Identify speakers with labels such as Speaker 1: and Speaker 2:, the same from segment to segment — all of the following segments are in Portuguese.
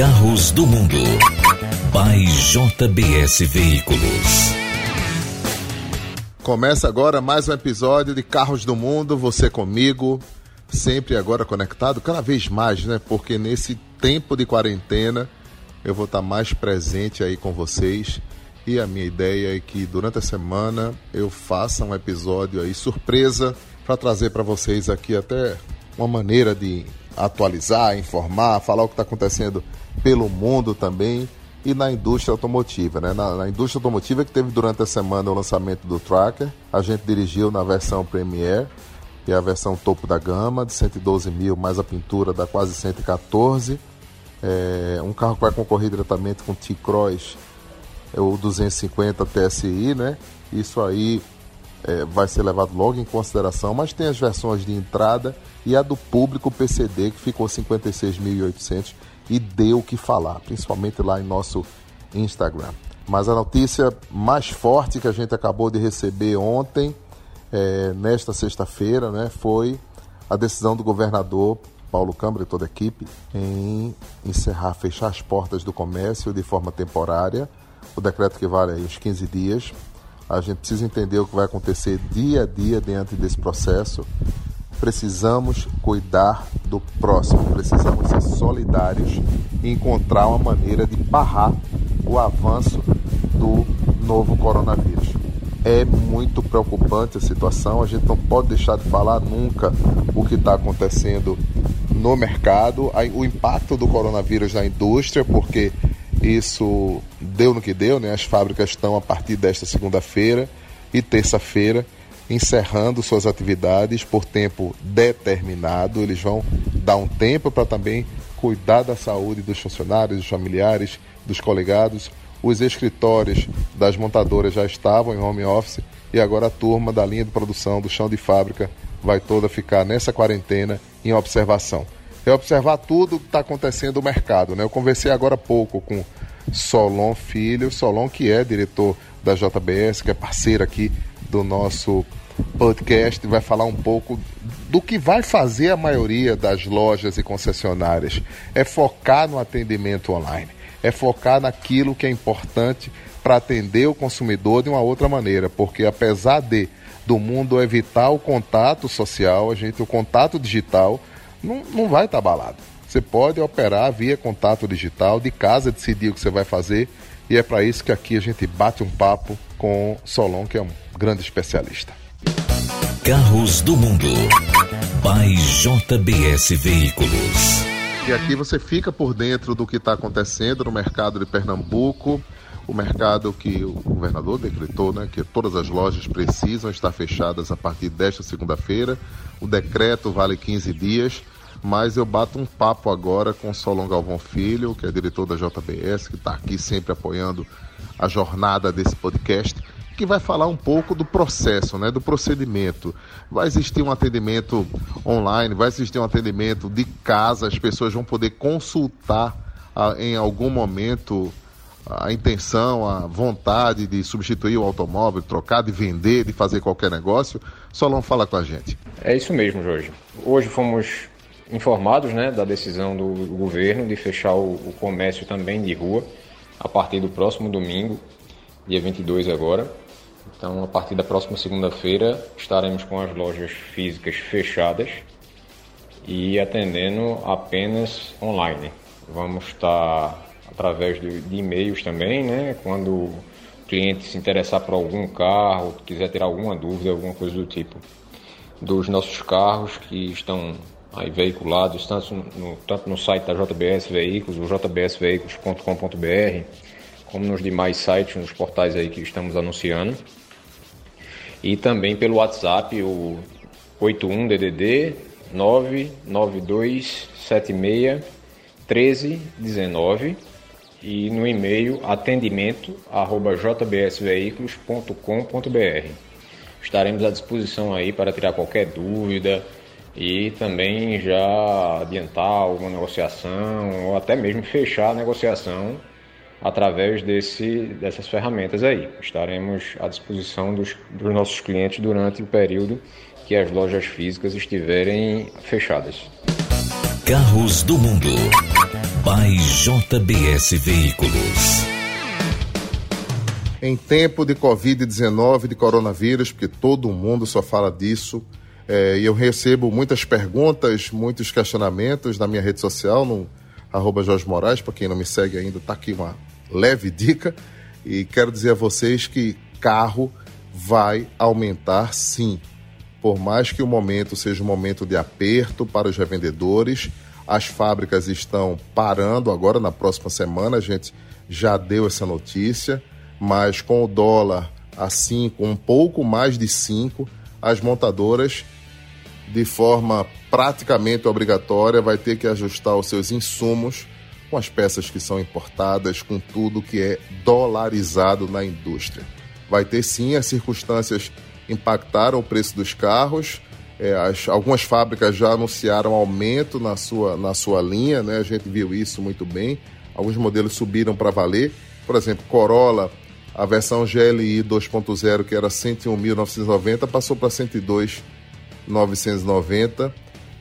Speaker 1: Carros do Mundo. By JBS Veículos.
Speaker 2: Começa agora mais um episódio de Carros do Mundo, você comigo, sempre agora conectado, cada vez mais, né? Porque nesse tempo de quarentena eu vou estar mais presente aí com vocês. E a minha ideia é que durante a semana eu faça um episódio aí surpresa para trazer para vocês aqui até uma maneira de atualizar, informar, falar o que está acontecendo pelo mundo também e na indústria automotiva. Né? Na, na, indústria automotiva que teve durante a semana o lançamento do Tracker, a gente dirigiu na versão Premier, que é a versão topo da gama, de 112 mil, mais a pintura dá quase 114. É, um carro que vai concorrer diretamente com o T-Cross, é o 250 TSI, né? Isso aí é, vai ser levado logo em consideração, mas tem as versões de entrada e a do público PCD, que ficou 56.800 e deu o que falar, principalmente lá em nosso Instagram. Mas a notícia mais forte que a gente acabou de receber ontem, é, nesta sexta-feira, né, foi a decisão do governador Paulo Câmara e toda a equipe em encerrar, fechar as portas do comércio de forma temporária. O decreto que vale aí uns 15 dias. A gente precisa entender o que vai acontecer dia a dia dentro desse processo. Precisamos cuidar do próximo, precisamos ser solidários e encontrar uma maneira de barrar o avanço do novo coronavírus. É muito preocupante a situação, a gente não pode deixar de falar nunca o que está acontecendo no mercado, o impacto do coronavírus na indústria, porque isso deu no que deu, né? as fábricas estão a partir desta segunda-feira e terça-feira encerrando suas atividades por tempo determinado. Eles vão dar um tempo para também cuidar da saúde dos funcionários, dos familiares, dos colegados. Os escritórios das montadoras já estavam em home office e agora a turma da linha de produção do chão de fábrica vai toda ficar nessa quarentena em observação. É observar tudo que está acontecendo no mercado. Né? Eu conversei agora há pouco com Solon Filho, Solon que é diretor da JBS, que é parceiro aqui do nosso podcast vai falar um pouco do que vai fazer a maioria das lojas e concessionárias. É focar no atendimento online, é focar naquilo que é importante para atender o consumidor de uma outra maneira, porque apesar de do mundo evitar o contato social, a gente o contato digital não, não vai estar tá abalado. Você pode operar via contato digital, de casa decidir o que você vai fazer, e é para isso que aqui a gente bate um papo com Solon, que é um grande especialista.
Speaker 1: Carros do Mundo. By JBS Veículos.
Speaker 2: E aqui você fica por dentro do que está acontecendo no mercado de Pernambuco, o mercado que o governador decretou, né, que todas as lojas precisam estar fechadas a partir desta segunda-feira. O decreto vale 15 dias, mas eu bato um papo agora com Solon Galvão Filho, que é diretor da JBS, que está aqui sempre apoiando a jornada desse podcast que vai falar um pouco do processo, né, do procedimento. Vai existir um atendimento online, vai existir um atendimento de casa, as pessoas vão poder consultar ah, em algum momento a intenção, a vontade de substituir o automóvel, trocar, de vender, de fazer qualquer negócio. Solon fala com a gente.
Speaker 3: É isso mesmo, Jorge. Hoje fomos informados né, da decisão do governo de fechar o, o comércio também de rua a partir do próximo domingo, dia 22 agora. Então, a partir da próxima segunda-feira, estaremos com as lojas físicas fechadas e atendendo apenas online. Vamos estar através de, de e-mails também, né? Quando o cliente se interessar por algum carro, quiser ter alguma dúvida, alguma coisa do tipo, dos nossos carros que estão aí veiculados tanto no, tanto no site da JBS Veículos, o jbsveículos.com.br, como nos demais sites, nos portais aí que estamos anunciando. E também pelo WhatsApp, o 81DDD 99276 1319 e no e-mail atendimento arroba jbsveículos.com.br. Estaremos à disposição aí para tirar qualquer dúvida e também já adiantar alguma negociação ou até mesmo fechar a negociação através desse, dessas ferramentas aí. Estaremos à disposição dos, dos nossos clientes durante o período que as lojas físicas estiverem fechadas.
Speaker 1: Carros do Mundo. By by JBS Veículos.
Speaker 2: Em tempo de Covid-19, de coronavírus, porque todo mundo só fala disso, é, eu recebo muitas perguntas, muitos questionamentos na minha rede social, no arroba Jorge Moraes, para quem não me segue ainda, está aqui uma leve dica. E quero dizer a vocês que carro vai aumentar sim. Por mais que o momento seja um momento de aperto para os revendedores, as fábricas estão parando agora na próxima semana, a gente já deu essa notícia, mas com o dólar a 5, um pouco mais de 5, as montadoras de forma praticamente obrigatória vai ter que ajustar os seus insumos com as peças que são importadas, com tudo que é dolarizado na indústria. Vai ter sim as circunstâncias impactaram o preço dos carros. É, as, algumas fábricas já anunciaram aumento na sua, na sua linha, né? a gente viu isso muito bem. Alguns modelos subiram para valer. Por exemplo, Corolla, a versão GLI 2.0, que era 101.990, passou para 102.990.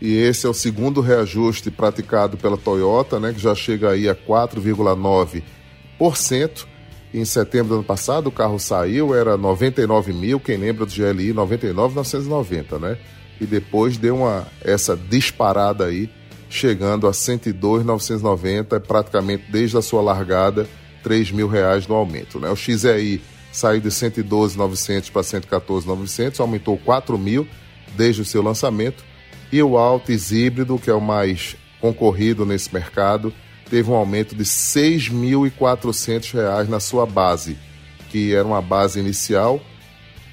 Speaker 2: E esse é o segundo reajuste praticado pela Toyota, né, que já chega aí a 4,9%. Em setembro do ano passado, o carro saiu, era 99 mil, quem lembra do GLI, 99,990, né? E depois deu uma, essa disparada aí, chegando a 102,990, praticamente desde a sua largada, 3 mil reais no aumento, né? O XEI saiu de 112,900 para 114,900, aumentou 4 mil desde o seu lançamento. E o Altis híbrido, que é o mais concorrido nesse mercado, teve um aumento de R$ 6.400 na sua base, que era uma base inicial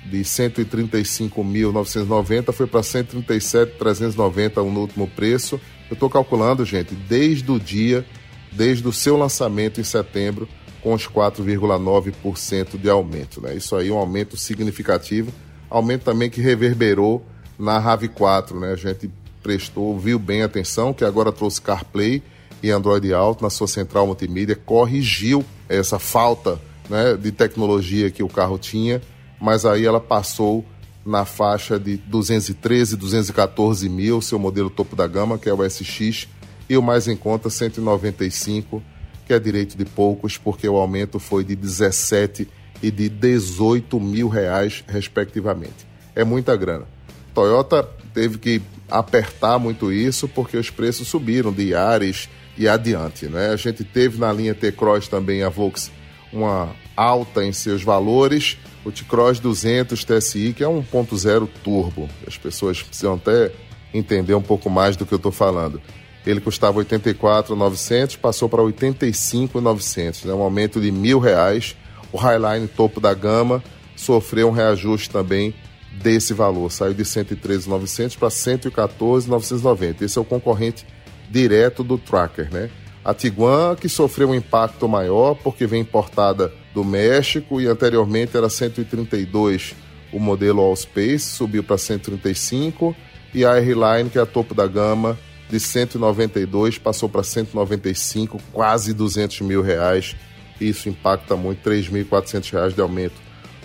Speaker 2: de 135.990 foi para 137.390 no último preço. Eu estou calculando, gente, desde o dia, desde o seu lançamento em setembro, com os 4,9% de aumento. Né? Isso aí é um aumento significativo, aumento também que reverberou na RAV4. Né? A gente prestou, viu bem atenção, que agora trouxe CarPlay e Android Auto na sua central multimídia, corrigiu essa falta né, de tecnologia que o carro tinha, mas aí ela passou na faixa de 213, 214 mil, seu modelo topo da gama, que é o SX, e o mais em conta 195, que é direito de poucos, porque o aumento foi de 17 e de 18 mil reais, respectivamente. É muita grana. Toyota teve que apertar muito isso porque os preços subiram de Yaris e adiante. Né? A gente teve na linha T-Cross também a Volks uma alta em seus valores, o T-Cross 200 TSI, que é 1.0 turbo. As pessoas precisam até entender um pouco mais do que eu estou falando. Ele custava 84,900, passou para 85,900, né? um aumento de mil reais. O Highline topo da gama sofreu um reajuste também desse valor, saiu de 113,900 para 114,990. Esse é o concorrente direto do tracker, né? A Tiguan, que sofreu um impacto maior porque vem importada do México e anteriormente era 132 o modelo All Space, subiu para 135 e a R-Line, que é a topo da gama, de 192 passou para 195, quase 200 mil reais. Isso impacta muito, 3.400 reais de aumento.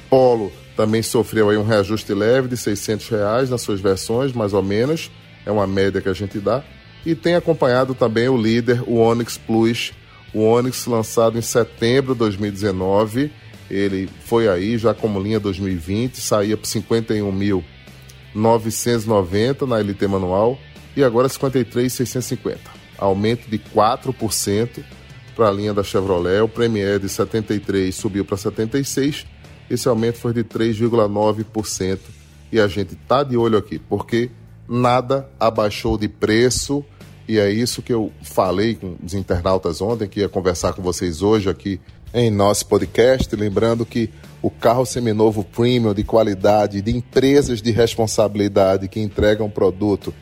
Speaker 2: Polo também sofreu aí um reajuste leve de 600 reais nas suas versões, mais ou menos, é uma média que a gente dá e tem acompanhado também o líder, o Onix Plus, o Onix lançado em setembro de 2019. Ele foi aí já como linha 2020, saía por 51.990 na LT manual e agora 53.650. Aumento de 4% para a linha da Chevrolet. O Premier de 73 subiu para 76. Esse aumento foi de 3,9% e a gente tá de olho aqui, porque nada abaixou de preço e é isso que eu falei com os internautas ontem, que ia conversar com vocês hoje aqui em nosso podcast. Lembrando que o carro seminovo premium de qualidade, de empresas de responsabilidade que entregam produto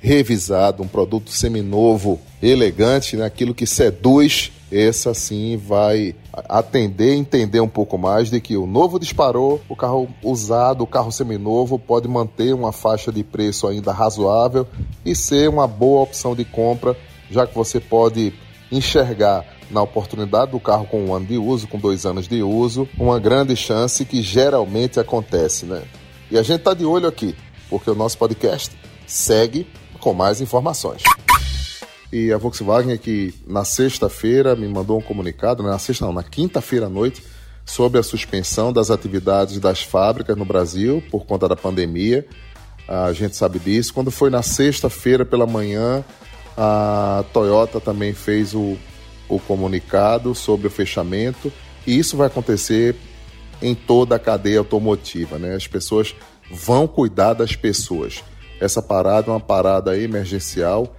Speaker 2: revisado, um produto seminovo, elegante, né? aquilo que seduz, essa sim vai atender, entender um pouco mais de que o novo disparou, o carro usado, o carro seminovo pode manter uma faixa de preço ainda razoável e ser uma boa opção de compra, já que você pode enxergar na oportunidade do carro com um ano de uso, com dois anos de uso, uma grande chance que geralmente acontece, né? E a gente está de olho aqui, porque o nosso podcast segue com mais informações. E a Volkswagen que na sexta-feira me mandou um comunicado, né, na sexta não, na quinta-feira à noite, sobre a suspensão das atividades das fábricas no Brasil por conta da pandemia. A gente sabe disso. Quando foi na sexta-feira pela manhã, a Toyota também fez o, o comunicado sobre o fechamento. E isso vai acontecer em toda a cadeia automotiva, né? As pessoas vão cuidar das pessoas. Essa parada é uma parada emergencial,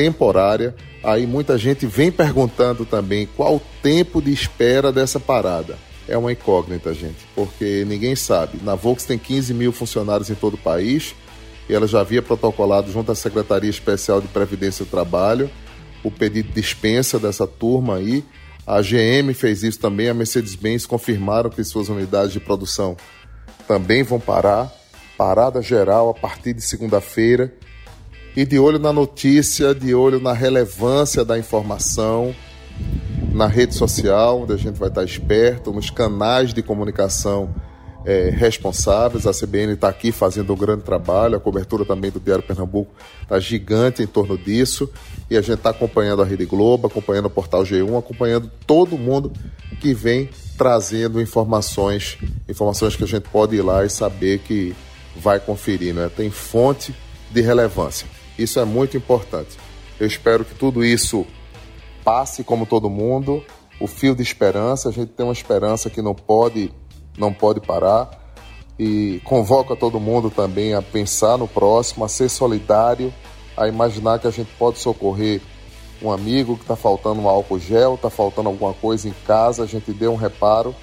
Speaker 2: temporária. Aí muita gente vem perguntando também qual o tempo de espera dessa parada. É uma incógnita, gente, porque ninguém sabe. Na Volks tem 15 mil funcionários em todo o país e ela já havia protocolado junto à Secretaria Especial de Previdência do Trabalho o pedido de dispensa dessa turma aí. A GM fez isso também, a Mercedes-Benz confirmaram que suas unidades de produção também vão parar. Parada geral a partir de segunda-feira. E de olho na notícia, de olho na relevância da informação, na rede social, onde a gente vai estar esperto, nos canais de comunicação é, responsáveis. A CBN está aqui fazendo um grande trabalho, a cobertura também do Diário Pernambuco está gigante em torno disso. E a gente está acompanhando a Rede Globo, acompanhando o Portal G1, acompanhando todo mundo que vem trazendo informações, informações que a gente pode ir lá e saber que vai conferir, né? Tem fonte de relevância. Isso é muito importante. Eu espero que tudo isso passe como todo mundo. O fio de esperança, a gente tem uma esperança que não pode não pode parar. E convoca todo mundo também a pensar no próximo, a ser solidário, a imaginar que a gente pode socorrer um amigo que está faltando um álcool gel, está faltando alguma coisa em casa, a gente dê um reparo,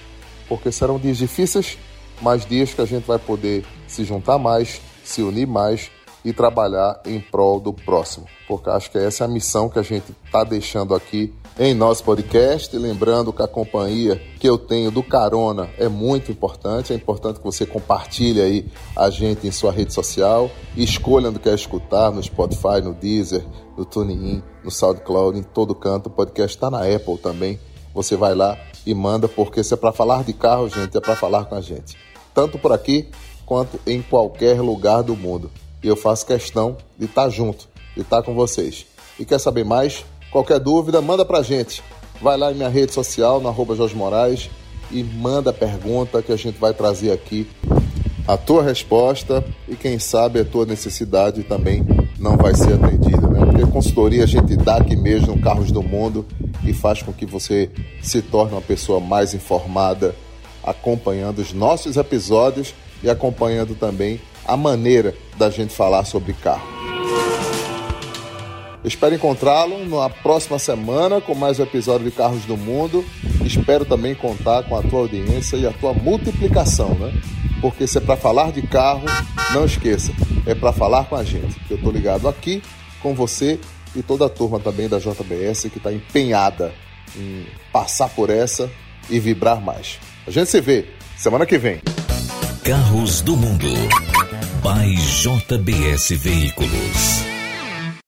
Speaker 2: porque serão dias difíceis, mas dias que a gente vai poder se juntar mais, se unir mais e trabalhar em prol do próximo. Porque acho que essa é a missão que a gente está deixando aqui em nosso podcast. Lembrando que a companhia que eu tenho do Carona é muito importante. É importante que você compartilhe aí a gente em sua rede social. Escolha onde quer escutar, no Spotify, no Deezer, no TuneIn, no SoundCloud, em todo canto. O podcast está na Apple também. Você vai lá e manda, porque se é para falar de carro, gente, é para falar com a gente. Tanto por aqui quanto em qualquer lugar do mundo. E eu faço questão de estar tá junto, de estar tá com vocês. E quer saber mais? Qualquer dúvida, manda pra gente. Vai lá em minha rede social, no arroba Jorge Moraes, e manda pergunta que a gente vai trazer aqui a tua resposta e quem sabe a tua necessidade também não vai ser atendida, né? Porque consultoria a gente dá aqui mesmo Carros do Mundo e faz com que você se torne uma pessoa mais informada, acompanhando os nossos episódios e acompanhando também a maneira da gente falar sobre carro. Espero encontrá-lo na próxima semana com mais um episódio de Carros do Mundo. Espero também contar com a tua audiência e a tua multiplicação, né? Porque se é para falar de carro, não esqueça, é para falar com a gente. Eu estou ligado aqui com você e toda a turma também da JBS que está empenhada em passar por essa e vibrar mais. A gente se vê semana que vem.
Speaker 1: Carros do Mundo by JBS Veículos.